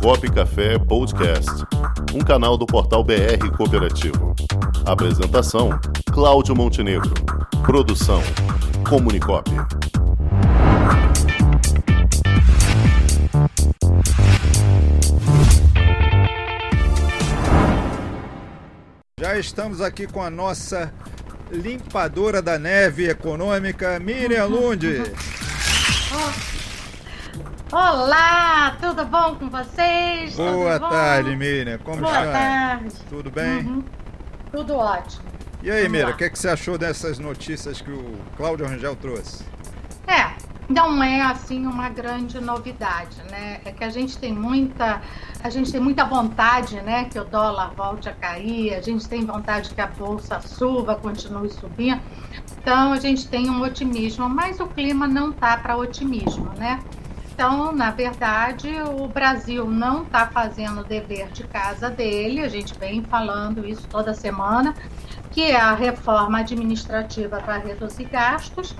Comunicop Café Podcast, um canal do portal BR Cooperativo. Apresentação: Cláudio Montenegro. Produção: Comunicop. Já estamos aqui com a nossa limpadora da neve econômica, Miriam Lund. Olá, tudo bom com vocês? Boa Tudo bom? tarde, Miriam. Como Boa está? tarde. Tudo bem? Uhum. Tudo ótimo. E aí, Vamos Miriam, lá. o que, é que você achou dessas notícias que o Cláudio Rangel trouxe? É, não é assim uma grande novidade, né? É que a gente tem muita, a gente tem muita vontade, né, que o dólar volte a cair, a gente tem vontade que a bolsa suba, continue subindo. Então a gente tem um otimismo, mas o clima não tá para otimismo, né? Então, na verdade, o Brasil não está fazendo o dever de casa dele, a gente vem falando isso toda semana, que é a reforma administrativa para reduzir gastos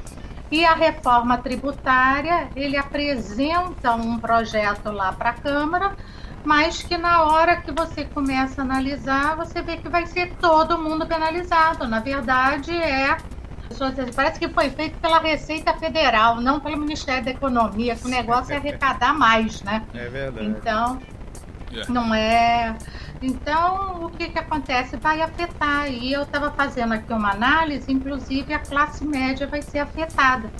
e a reforma tributária. Ele apresenta um projeto lá para a Câmara, mas que na hora que você começa a analisar, você vê que vai ser todo mundo penalizado. Na verdade, é Parece que foi feito pela Receita Federal, não pelo Ministério da Economia, que o negócio é arrecadar mais, né? É verdade. Então, não é. Então, o que, que acontece? Vai afetar. E eu estava fazendo aqui uma análise, inclusive a classe média vai ser afetada.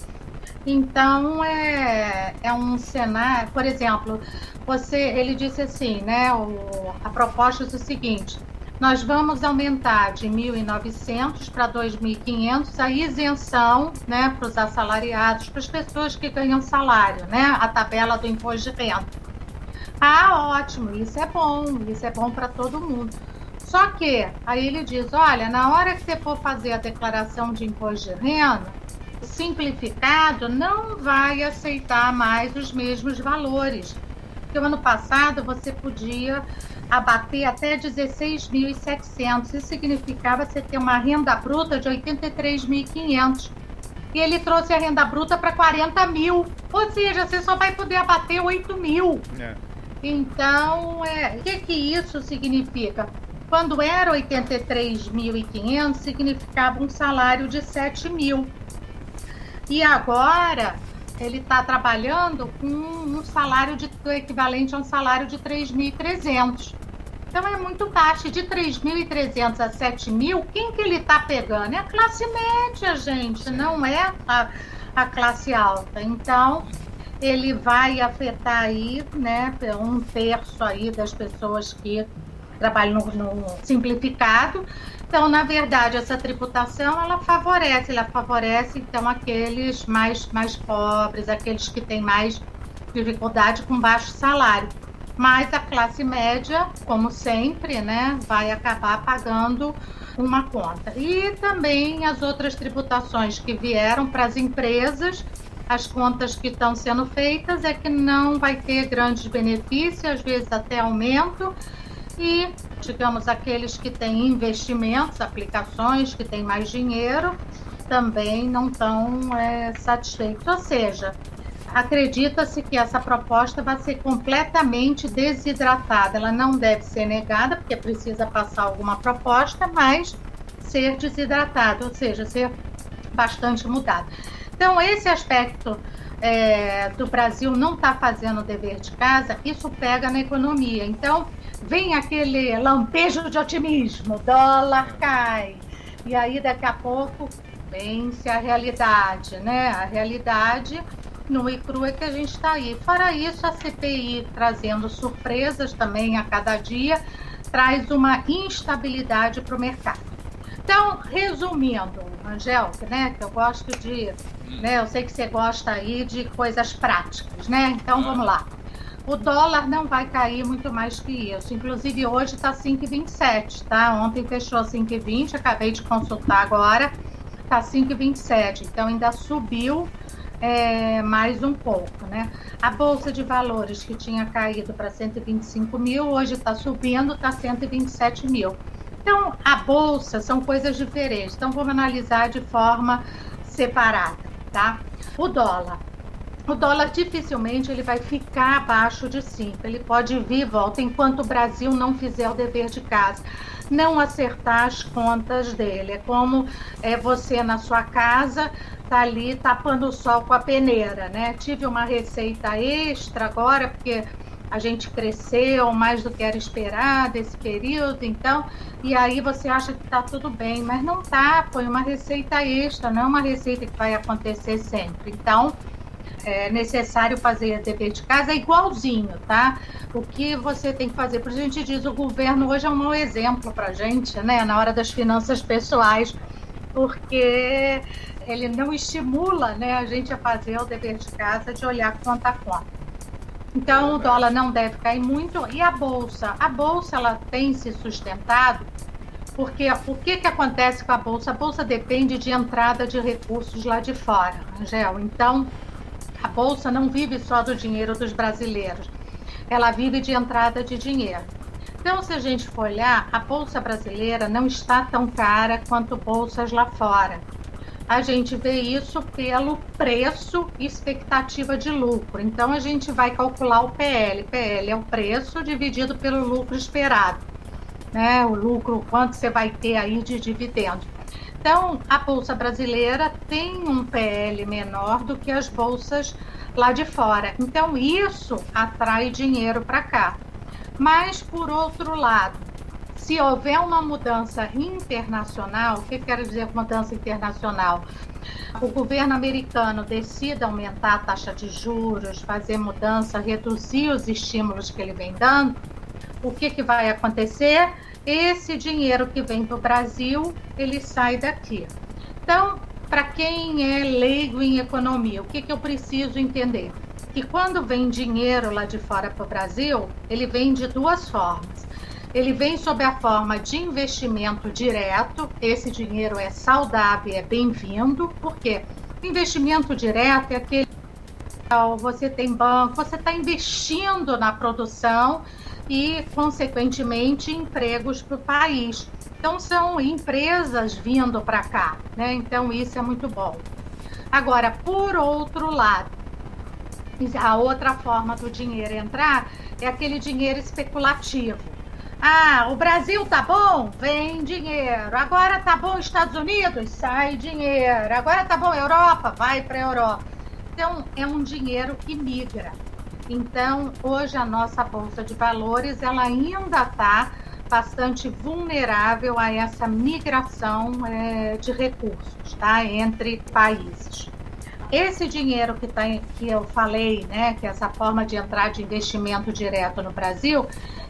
Então, é, é um cenário. Por exemplo, você, ele disse assim, né? O, a proposta é o seguinte: nós vamos aumentar de 1.900 para 2.500 a isenção né, para os assalariados, para as pessoas que ganham salário, né? A tabela do imposto de renda. Ah, ótimo, isso é bom, isso é bom para todo mundo. Só que aí ele diz: olha, na hora que você for fazer a declaração de imposto de renda, simplificado não vai aceitar mais os mesmos valores. Porque o ano passado você podia abater até 16.700. Isso significava você ter uma renda bruta de 83.500. E ele trouxe a renda bruta para 40 mil. Ou seja, você só vai poder abater 8 mil. É. Então, é, o que, que isso significa? Quando era 83.500, significava um salário de 7 mil. E agora ele está trabalhando com um salário de, equivalente a um salário de 3.300. Então é muito baixo. De 3.300 a 7.000, quem que ele está pegando? É a classe média, gente, não é a, a classe alta. Então ele vai afetar aí, né, um terço aí das pessoas que trabalham no, no simplificado. Então, na verdade, essa tributação ela favorece, ela favorece então aqueles mais mais pobres, aqueles que têm mais dificuldade com baixo salário. Mas a classe média, como sempre, né, vai acabar pagando uma conta. E também as outras tributações que vieram para as empresas, as contas que estão sendo feitas é que não vai ter grandes benefícios, às vezes até aumento. E, digamos, aqueles que têm investimentos, aplicações, que têm mais dinheiro, também não estão é, satisfeitos. Ou seja, acredita-se que essa proposta vai ser completamente desidratada. Ela não deve ser negada, porque precisa passar alguma proposta, mas ser desidratada, ou seja, ser bastante mudada. Então, esse aspecto é, do Brasil não está fazendo o dever de casa, isso pega na economia. Então, vem aquele lampejo de otimismo, dólar cai, e aí daqui a pouco vence a realidade, né? A realidade no e cru é que a gente está aí. Fora isso, a CPI trazendo surpresas também a cada dia, traz uma instabilidade para o mercado. Então, resumindo, Angel, né, que eu gosto de, né, eu sei que você gosta aí de coisas práticas, né? Então, vamos lá. O dólar não vai cair muito mais que isso. Inclusive, hoje está 5,27, tá? Ontem fechou 5,20, acabei de consultar agora, está 5,27. Então, ainda subiu é, mais um pouco, né? A Bolsa de Valores, que tinha caído para 125 mil, hoje está subindo, está 127 mil. Então, a Bolsa são coisas diferentes. Então, vamos analisar de forma separada, tá? O dólar. O dólar dificilmente ele vai ficar abaixo de 5. Ele pode vir e volta enquanto o Brasil não fizer o dever de casa, não acertar as contas dele. É como é, você na sua casa tá ali tapando o sol com a peneira, né? Tive uma receita extra agora porque a gente cresceu mais do que era esperado esse período, então, e aí você acha que está tudo bem, mas não tá, foi uma receita extra, não é uma receita que vai acontecer sempre. Então, é necessário fazer dever de casa é igualzinho, tá? O que você tem que fazer? Por a gente diz, o governo hoje é um mau exemplo para gente, né? Na hora das finanças pessoais, porque ele não estimula né, a gente a fazer o dever de casa de olhar conta a conta. Então o dólar não deve cair muito e a bolsa, a bolsa ela tem se sustentado porque o que que acontece com a bolsa? A bolsa depende de entrada de recursos lá de fora, Angel. Então a bolsa não vive só do dinheiro dos brasileiros, ela vive de entrada de dinheiro. Então, se a gente for olhar, a bolsa brasileira não está tão cara quanto bolsas lá fora a gente vê isso pelo preço e expectativa de lucro. Então a gente vai calcular o PL. PL é o preço dividido pelo lucro esperado, né? O lucro quanto você vai ter aí de dividendo. Então a bolsa brasileira tem um PL menor do que as bolsas lá de fora. Então isso atrai dinheiro para cá. Mas por outro lado, se houver uma mudança internacional, o que quero dizer mudança internacional? O governo americano decida aumentar a taxa de juros, fazer mudança, reduzir os estímulos que ele vem dando, o que, que vai acontecer? Esse dinheiro que vem para o Brasil, ele sai daqui. Então, para quem é leigo em economia, o que, que eu preciso entender? Que quando vem dinheiro lá de fora para o Brasil, ele vem de duas formas ele vem sob a forma de investimento direto. Esse dinheiro é saudável, é bem-vindo, porque investimento direto é aquele você tem banco, você está investindo na produção e, consequentemente, empregos para o país. Então, são empresas vindo para cá, né? Então, isso é muito bom. Agora, por outro lado, a outra forma do dinheiro entrar é aquele dinheiro especulativo. Ah, o Brasil tá bom? Vem dinheiro. Agora tá bom Estados Unidos? Sai dinheiro. Agora tá bom Europa? Vai para Europa. Então, é um dinheiro que migra. Então, hoje a nossa bolsa de valores, ela ainda está bastante vulnerável a essa migração é, de recursos, tá, entre países. Esse dinheiro que, tá, que eu falei, né, que é essa forma de entrar de investimento direto no Brasil,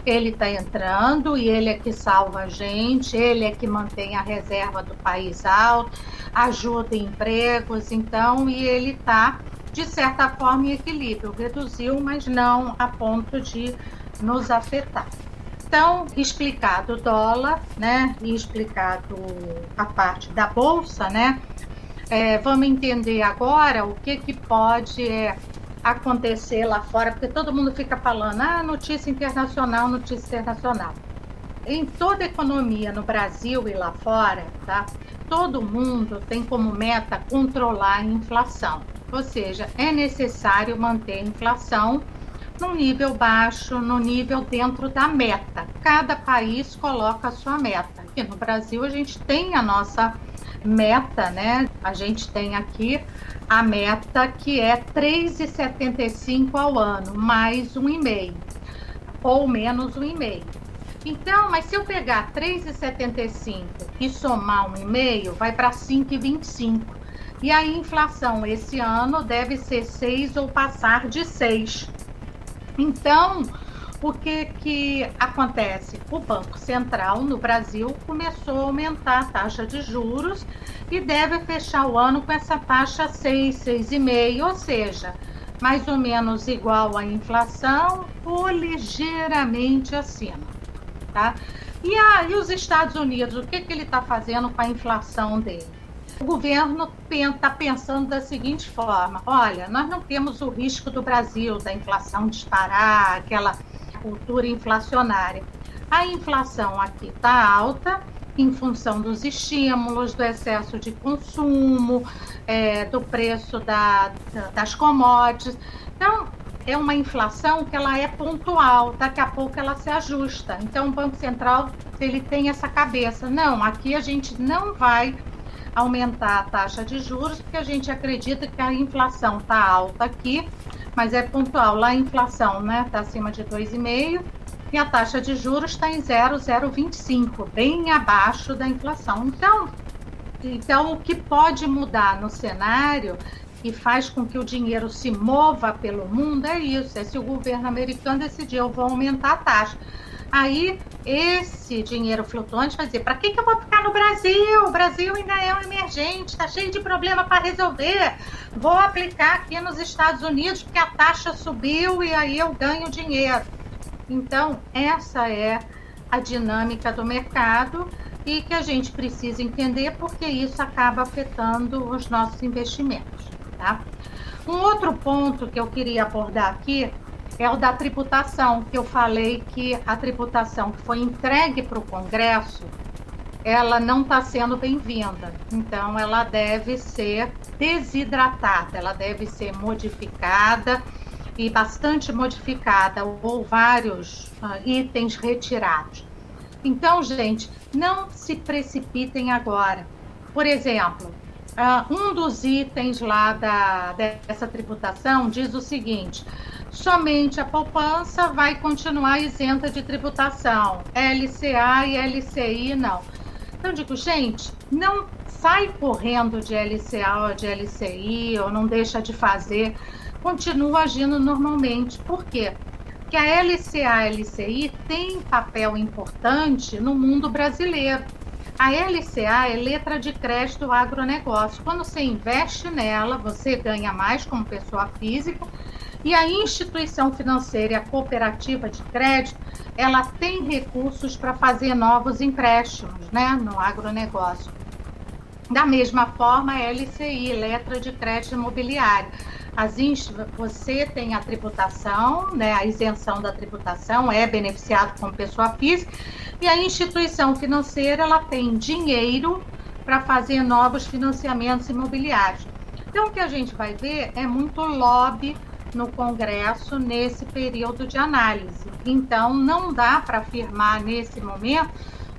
ele está entrando e ele é que salva a gente, ele é que mantém a reserva do país alto, ajuda em empregos, então, e ele está, de certa forma, em equilíbrio. Reduziu, mas não a ponto de nos afetar. Então, explicado o dólar, né, e explicado a parte da bolsa, né, é, vamos entender agora o que, que pode é, acontecer lá fora, porque todo mundo fica falando, ah, notícia internacional, notícia internacional. Em toda economia no Brasil e lá fora, tá? Todo mundo tem como meta controlar a inflação. Ou seja, é necessário manter a inflação no nível baixo, no nível dentro da meta. Cada país coloca a sua meta. Aqui no Brasil a gente tem a nossa meta, né? A gente tem aqui a meta que é 3,75 ao ano, mais um e-mail, ou menos um e-mail. Então, mas se eu pegar 3,75 e somar um e-mail, vai para 5,25. E a inflação esse ano deve ser 6 ou passar de 6. Então, o que, que acontece? O Banco Central no Brasil começou a aumentar a taxa de juros e deve fechar o ano com essa taxa 6, 6,5, ou seja, mais ou menos igual à inflação ou ligeiramente acima. Tá? E aí os Estados Unidos, o que, que ele está fazendo com a inflação dele? O governo está pensando da seguinte forma: olha, nós não temos o risco do Brasil da inflação disparar, aquela cultura inflacionária. A inflação aqui está alta em função dos estímulos, do excesso de consumo, é, do preço da, das commodities. Então, é uma inflação que ela é pontual, daqui a pouco ela se ajusta. Então, o Banco Central ele tem essa cabeça. Não, aqui a gente não vai aumentar a taxa de juros, porque a gente acredita que a inflação está alta aqui, mas é pontual. Lá a inflação está né, tá acima de 2,5% e a taxa de juros está em 0,025, bem abaixo da inflação. Então, então, o que pode mudar no cenário e faz com que o dinheiro se mova pelo mundo é isso: é se o governo americano decidir, eu vou aumentar a taxa. Aí, esse dinheiro flutuante vai dizer: para que, que eu vou ficar no Brasil? O Brasil ainda é um emergente, está cheio de problema para resolver. Vou aplicar aqui nos Estados Unidos, porque a taxa subiu e aí eu ganho dinheiro. Então, essa é a dinâmica do mercado e que a gente precisa entender porque isso acaba afetando os nossos investimentos. Tá? Um outro ponto que eu queria abordar aqui é o da tributação, que eu falei que a tributação que foi entregue para o Congresso, ela não está sendo bem-vinda. Então, ela deve ser desidratada, ela deve ser modificada e bastante modificada, ou vários uh, itens retirados. Então, gente, não se precipitem agora. Por exemplo, uh, um dos itens lá da, dessa tributação diz o seguinte: somente a poupança vai continuar isenta de tributação, LCA e LCI não. Então, digo, gente, não sai correndo de LCA ou de LCI, ou não deixa de fazer, continua agindo normalmente. Por quê? que a LCA e LCI tem papel importante no mundo brasileiro. A LCA é letra de crédito agronegócio. Quando você investe nela, você ganha mais como pessoa física. E a instituição financeira e a cooperativa de crédito, ela tem recursos para fazer novos empréstimos né, no agronegócio. Da mesma forma, a LCI, letra de crédito imobiliário as você tem a tributação, né, a isenção da tributação, é beneficiado como pessoa física, e a instituição financeira ela tem dinheiro para fazer novos financiamentos imobiliários. Então, o que a gente vai ver é muito lobby no Congresso nesse período de análise. Então, não dá para afirmar nesse momento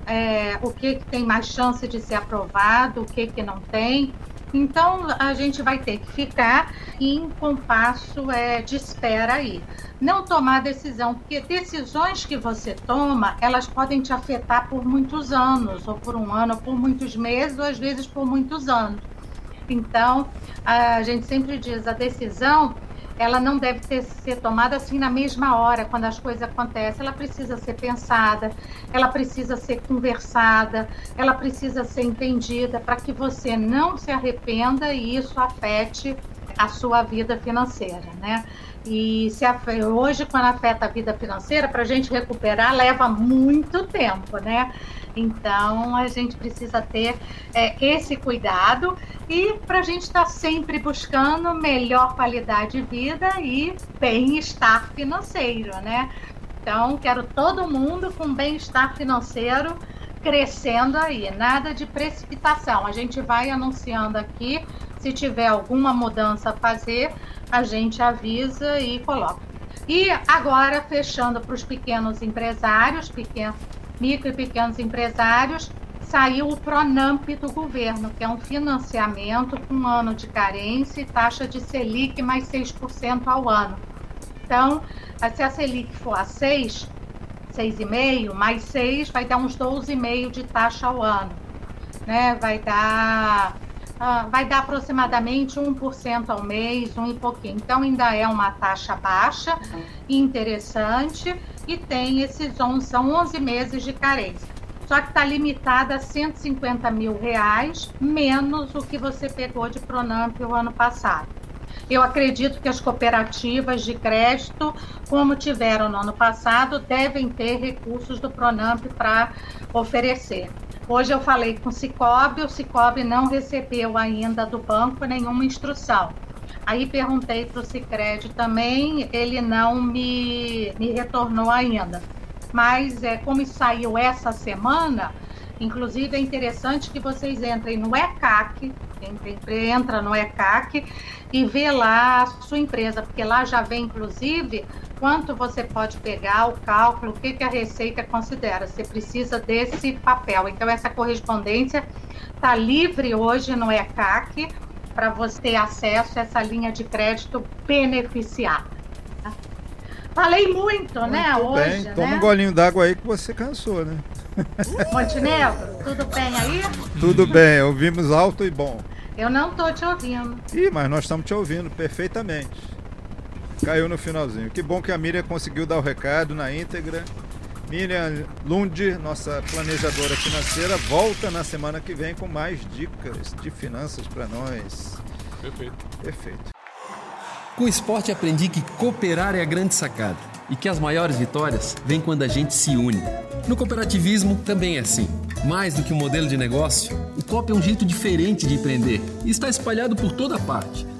é, o que, que tem mais chance de ser aprovado, o que, que não tem. Então a gente vai ter que ficar em compasso é, de espera aí. Não tomar decisão, porque decisões que você toma, elas podem te afetar por muitos anos, ou por um ano, ou por muitos meses, ou às vezes por muitos anos. Então, a gente sempre diz, a decisão ela não deve ter, ser tomada assim na mesma hora, quando as coisas acontecem. Ela precisa ser pensada, ela precisa ser conversada, ela precisa ser entendida para que você não se arrependa e isso afete a sua vida financeira, né? E se hoje, quando afeta a vida financeira, para a gente recuperar leva muito tempo, né? Então a gente precisa ter é, esse cuidado e para a gente estar tá sempre buscando melhor qualidade de vida e bem-estar financeiro, né? Então quero todo mundo com bem-estar financeiro crescendo aí, nada de precipitação. A gente vai anunciando aqui, se tiver alguma mudança a fazer, a gente avisa e coloca. E agora, fechando para os pequenos empresários, pequenos, micro e pequenos empresários, saiu o Pronamp do governo, que é um financiamento com um ano de carência e taxa de Selic mais 6% ao ano. Então, se a Selic for a 6, 6,5, mais 6, vai dar uns 12,5 de taxa ao ano. Né? Vai dar ah, vai dar aproximadamente 1% ao mês, um e pouquinho. Então, ainda é uma taxa baixa, interessante, e tem esses 11, são 11 meses de carência. Só que está limitada a 150 mil reais, menos o que você pegou de Pronamp o ano passado. Eu acredito que as cooperativas de crédito, como tiveram no ano passado, devem ter recursos do Pronamp para oferecer. Hoje eu falei com o Cicobi, o Cicobi não recebeu ainda do banco nenhuma instrução. Aí perguntei para o Cicred também, ele não me, me retornou ainda. Mas é, como saiu essa semana, Inclusive é interessante que vocês entrem no ECAC, entra no ECAC e vê lá a sua empresa, porque lá já vem inclusive quanto você pode pegar, o cálculo, o que, que a Receita considera. Você precisa desse papel. Então essa correspondência está livre hoje no ECAC para você ter acesso a essa linha de crédito beneficiada. Falei muito, muito né, bem. hoje. Toma né? um golinho d'água aí que você cansou, né? Montenegro, tudo bem aí? Tudo bem, ouvimos alto e bom. Eu não tô te ouvindo. Ih, mas nós estamos te ouvindo perfeitamente. Caiu no finalzinho. Que bom que a Miriam conseguiu dar o recado na íntegra. Miriam Lund, nossa planejadora financeira, volta na semana que vem com mais dicas de finanças para nós. Perfeito. Perfeito. Com o esporte aprendi que cooperar é a grande sacada e que as maiores vitórias vêm quando a gente se une. No cooperativismo também é assim. Mais do que um modelo de negócio, o COP é um jeito diferente de empreender e está espalhado por toda parte